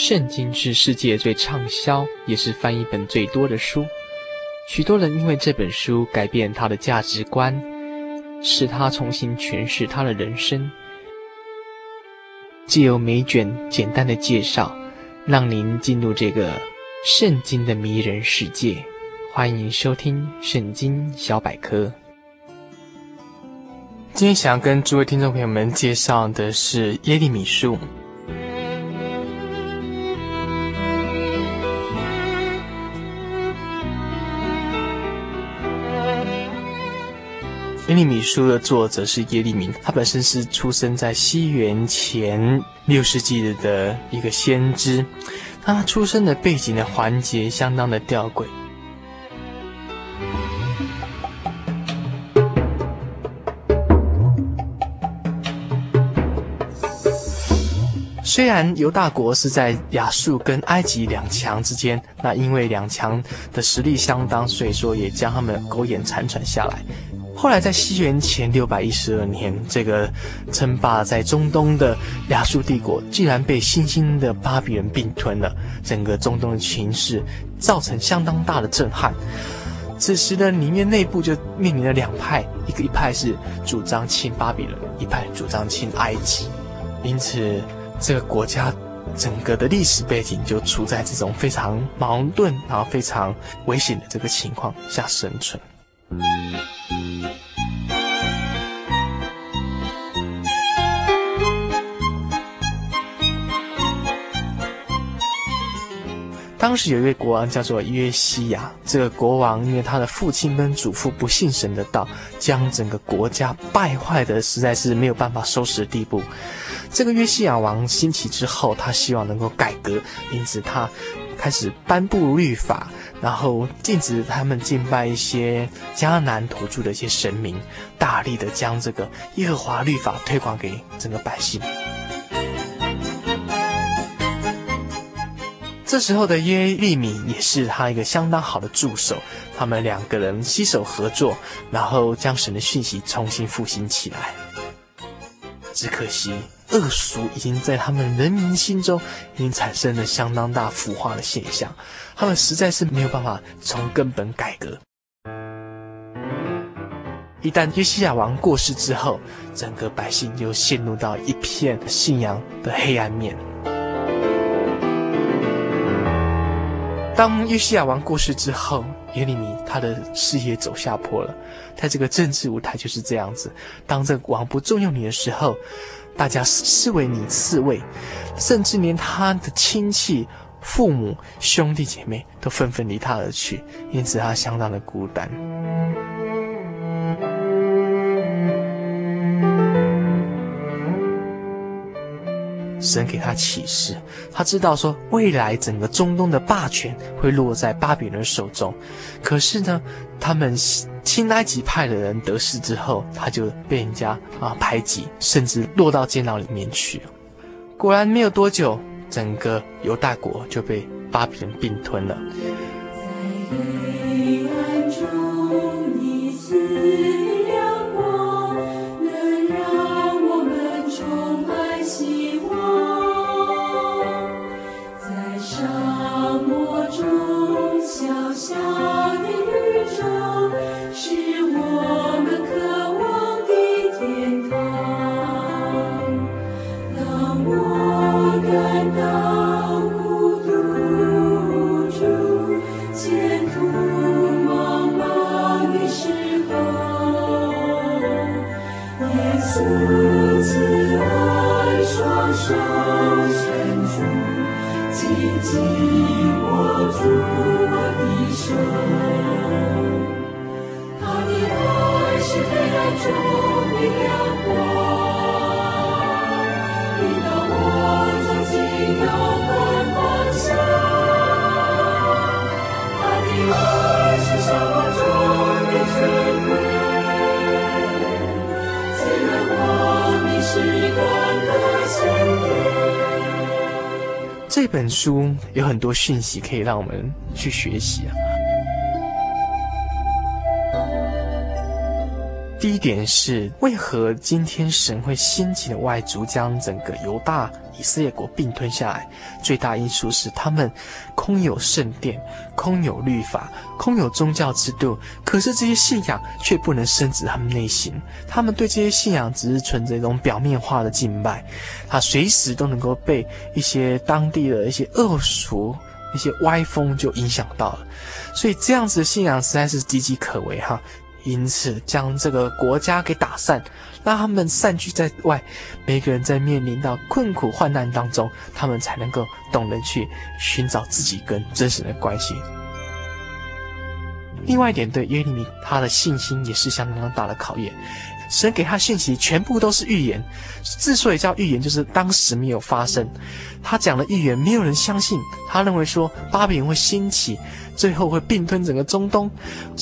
圣经是世界最畅销，也是翻译本最多的书。许多人因为这本书改变他的价值观，使他重新诠释他的人生。借由每卷简单的介绍，让您进入这个圣经的迷人世界。欢迎收听《圣经小百科》。今天想要跟诸位听众朋友们介绍的是耶利米书。耶利米书的作者是耶利米，他本身是出生在西元前六世纪的一个先知，他出生的背景的环节相当的吊诡。虽然犹大国是在亚述跟埃及两强之间，那因为两强的实力相当，所以说也将他们苟延残喘下来。后来，在西元前六百一十二年，这个称霸在中东的亚述帝国，竟然被新兴的巴比伦并吞了。整个中东的情势造成相当大的震撼。此时呢，里面内部就面临了两派，一个一派是主张亲巴比伦，一派主张亲埃及。因此，这个国家整个的历史背景就处在这种非常矛盾，然后非常危险的这个情况下生存。当时有一位国王叫做约西亚，这个国王因为他的父亲跟祖父不信神的道，将整个国家败坏的实在是没有办法收拾的地步。这个约西亚王兴起之后，他希望能够改革，因此他开始颁布律法，然后禁止他们敬拜一些迦南土著的一些神明，大力的将这个耶和华律法推广给整个百姓。这时候的耶利米也是他一个相当好的助手，他们两个人携手合作，然后将神的讯息重新复兴起来。只可惜恶俗已经在他们人民心中已经产生了相当大腐化的现象，他们实在是没有办法从根本改革。一旦约西亚王过世之后，整个百姓又陷入到一片信仰的黑暗面。当约西亚王过世之后，耶利米他的事业走下坡了。在这个政治舞台就是这样子，当这个王不重用你的时候，大家视为你侍卫，甚至连他的亲戚、父母、兄弟姐妹都纷纷离他而去，因此他相当的孤单。神给他启示，他知道说未来整个中东的霸权会落在巴比伦手中。可是呢，他们亲埃及派的人得势之后，他就被人家啊排挤，甚至落到监牢里面去。果然没有多久，整个犹大国就被巴比伦并吞了。慈爱双手伸出，紧紧握住我的手。他的爱是黑暗中明亮光，引导我走进永恒。本书有很多讯息可以让我们去学习啊。第一点是，为何今天神会兴起的外族将整个犹大以色列国并吞下来？最大因素是他们空有圣殿，空有律法，空有宗教制度，可是这些信仰却不能深植他们内心。他们对这些信仰只是存着一种表面化的敬拜，他随时都能够被一些当地的一些恶俗、一些歪风就影响到了。所以这样子的信仰实在是岌岌可危哈。因此，将这个国家给打散，让他们散居在外，每个人在面临到困苦患难当中，他们才能够懂得去寻找自己跟真神的关系。另外一点，对约利米他的信心也是相当大的考验。神给他信息全部都是预言，之所以叫预言，就是当时没有发生。他讲的预言没有人相信，他认为说巴比伦会兴起。最后会并吞整个中东，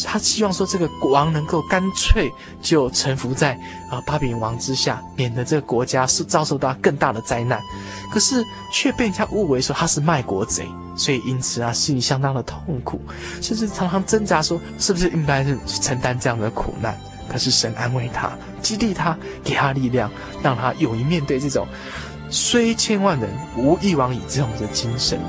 他希望说这个国王能够干脆就臣服在啊巴比伦王之下，免得这个国家是遭受到更大的灾难。可是却被人家误为说他是卖国贼，所以因此啊心里相当的痛苦，甚至常常挣扎说是不是应该是承担这样的苦难。可是神安慰他，激励他，给他力量，让他勇于面对这种虽千万人吾一往矣这种的精神。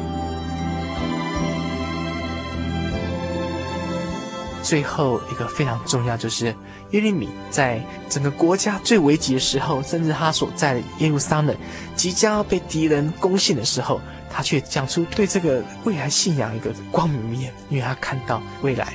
最后一个非常重要，就是耶利米在整个国家最危急的时候，甚至他所在的耶路撒冷即将要被敌人攻陷的时候，他却讲出对这个未来信仰一个光明面，因为他看到未来，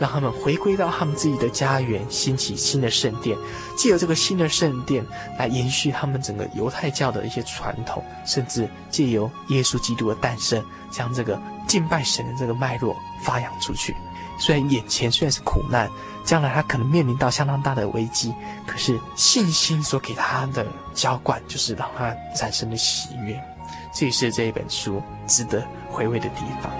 让他们回归到他们自己的家园，兴起新的圣殿，借由这个新的圣殿来延续他们整个犹太教的一些传统，甚至借由耶稣基督的诞生，将这个敬拜神的这个脉络发扬出去。虽然眼前虽然是苦难，将来他可能面临到相当大的危机，可是信心所给他的浇灌，就是让他产生了喜悦。这也是这一本书值得回味的地方。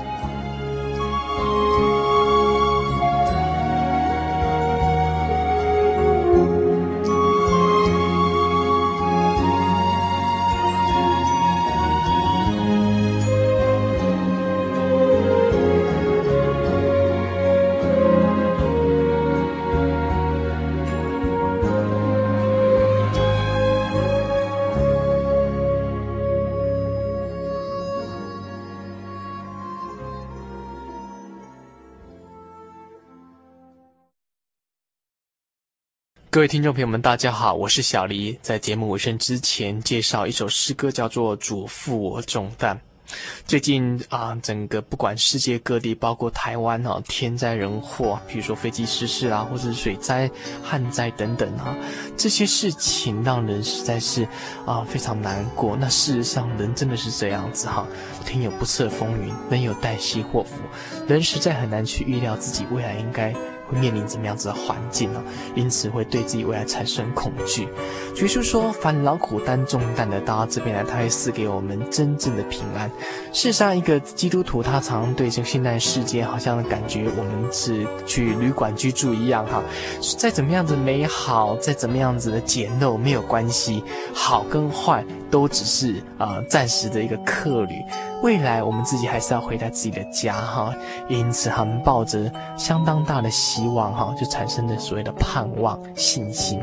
各位听众朋友们，大家好，我是小黎。在节目尾声之前，介绍一首诗歌，叫做《主负我重担》。最近啊，整个不管世界各地，包括台湾啊，天灾人祸，比如说飞机失事啊，或者是水灾、旱灾等等啊，这些事情让人实在是啊非常难过。那事实上，人真的是这样子哈，天有不测风云，人有旦夕祸福，人实在很难去预料自己未来应该。会面临怎么样子的环境呢？因此会对自己未来产生恐惧。耶稣说：“凡劳苦担重担的，到这边来，他会赐给我们真正的平安。”事实上，一个基督徒他常对这个现代世界好像感觉我们是去旅馆居住一样哈。再怎么样子美好，再怎么样子的简陋没有关系，好跟坏都只是啊、呃、暂时的一个客旅。未来我们自己还是要回到自己的家哈，因此他们抱着相当大的希望哈，就产生了所谓的盼望信心。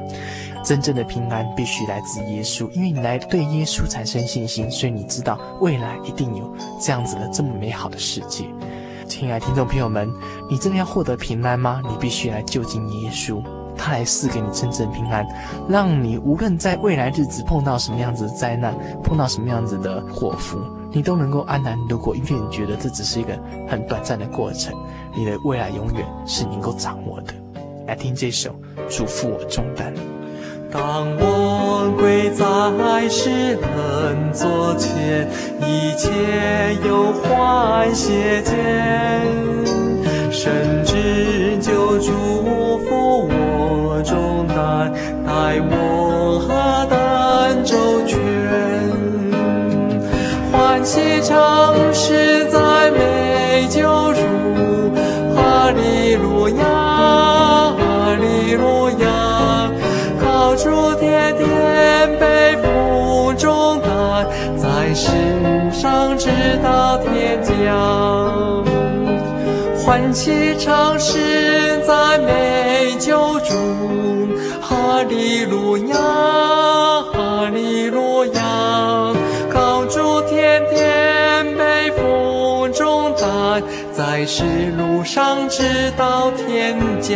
真正的平安必须来自耶稣，因为你来对耶稣产生信心，所以你知道未来一定有这样子的这么美好的世界。亲爱的听众朋友们，你真的要获得平安吗？你必须来就近耶稣，他来赐给你真正平安，让你无论在未来日子碰到什么样子的灾难，碰到什么样子的祸福。你都能够安然度过，因为你觉得这只是一个很短暂的过程，你的未来永远是能够掌握的。来听这首《主负我重担》。当我跪在施恩座前，一切有患卸减，神旨就嘱负我重担，待我担周全。欢喜唱诗在美救主，哈利路亚，哈利路亚，靠主天天背负重担，在世上直到天降。欢喜唱诗。在美救主，哈利路亚，哈利路亚，靠主天天背负重担，在世路上直到天家。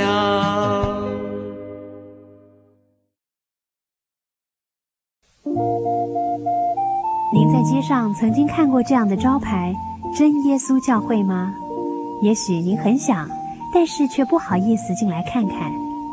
您在街上曾经看过这样的招牌“真耶稣教会”吗？也许您很想，但是却不好意思进来看看。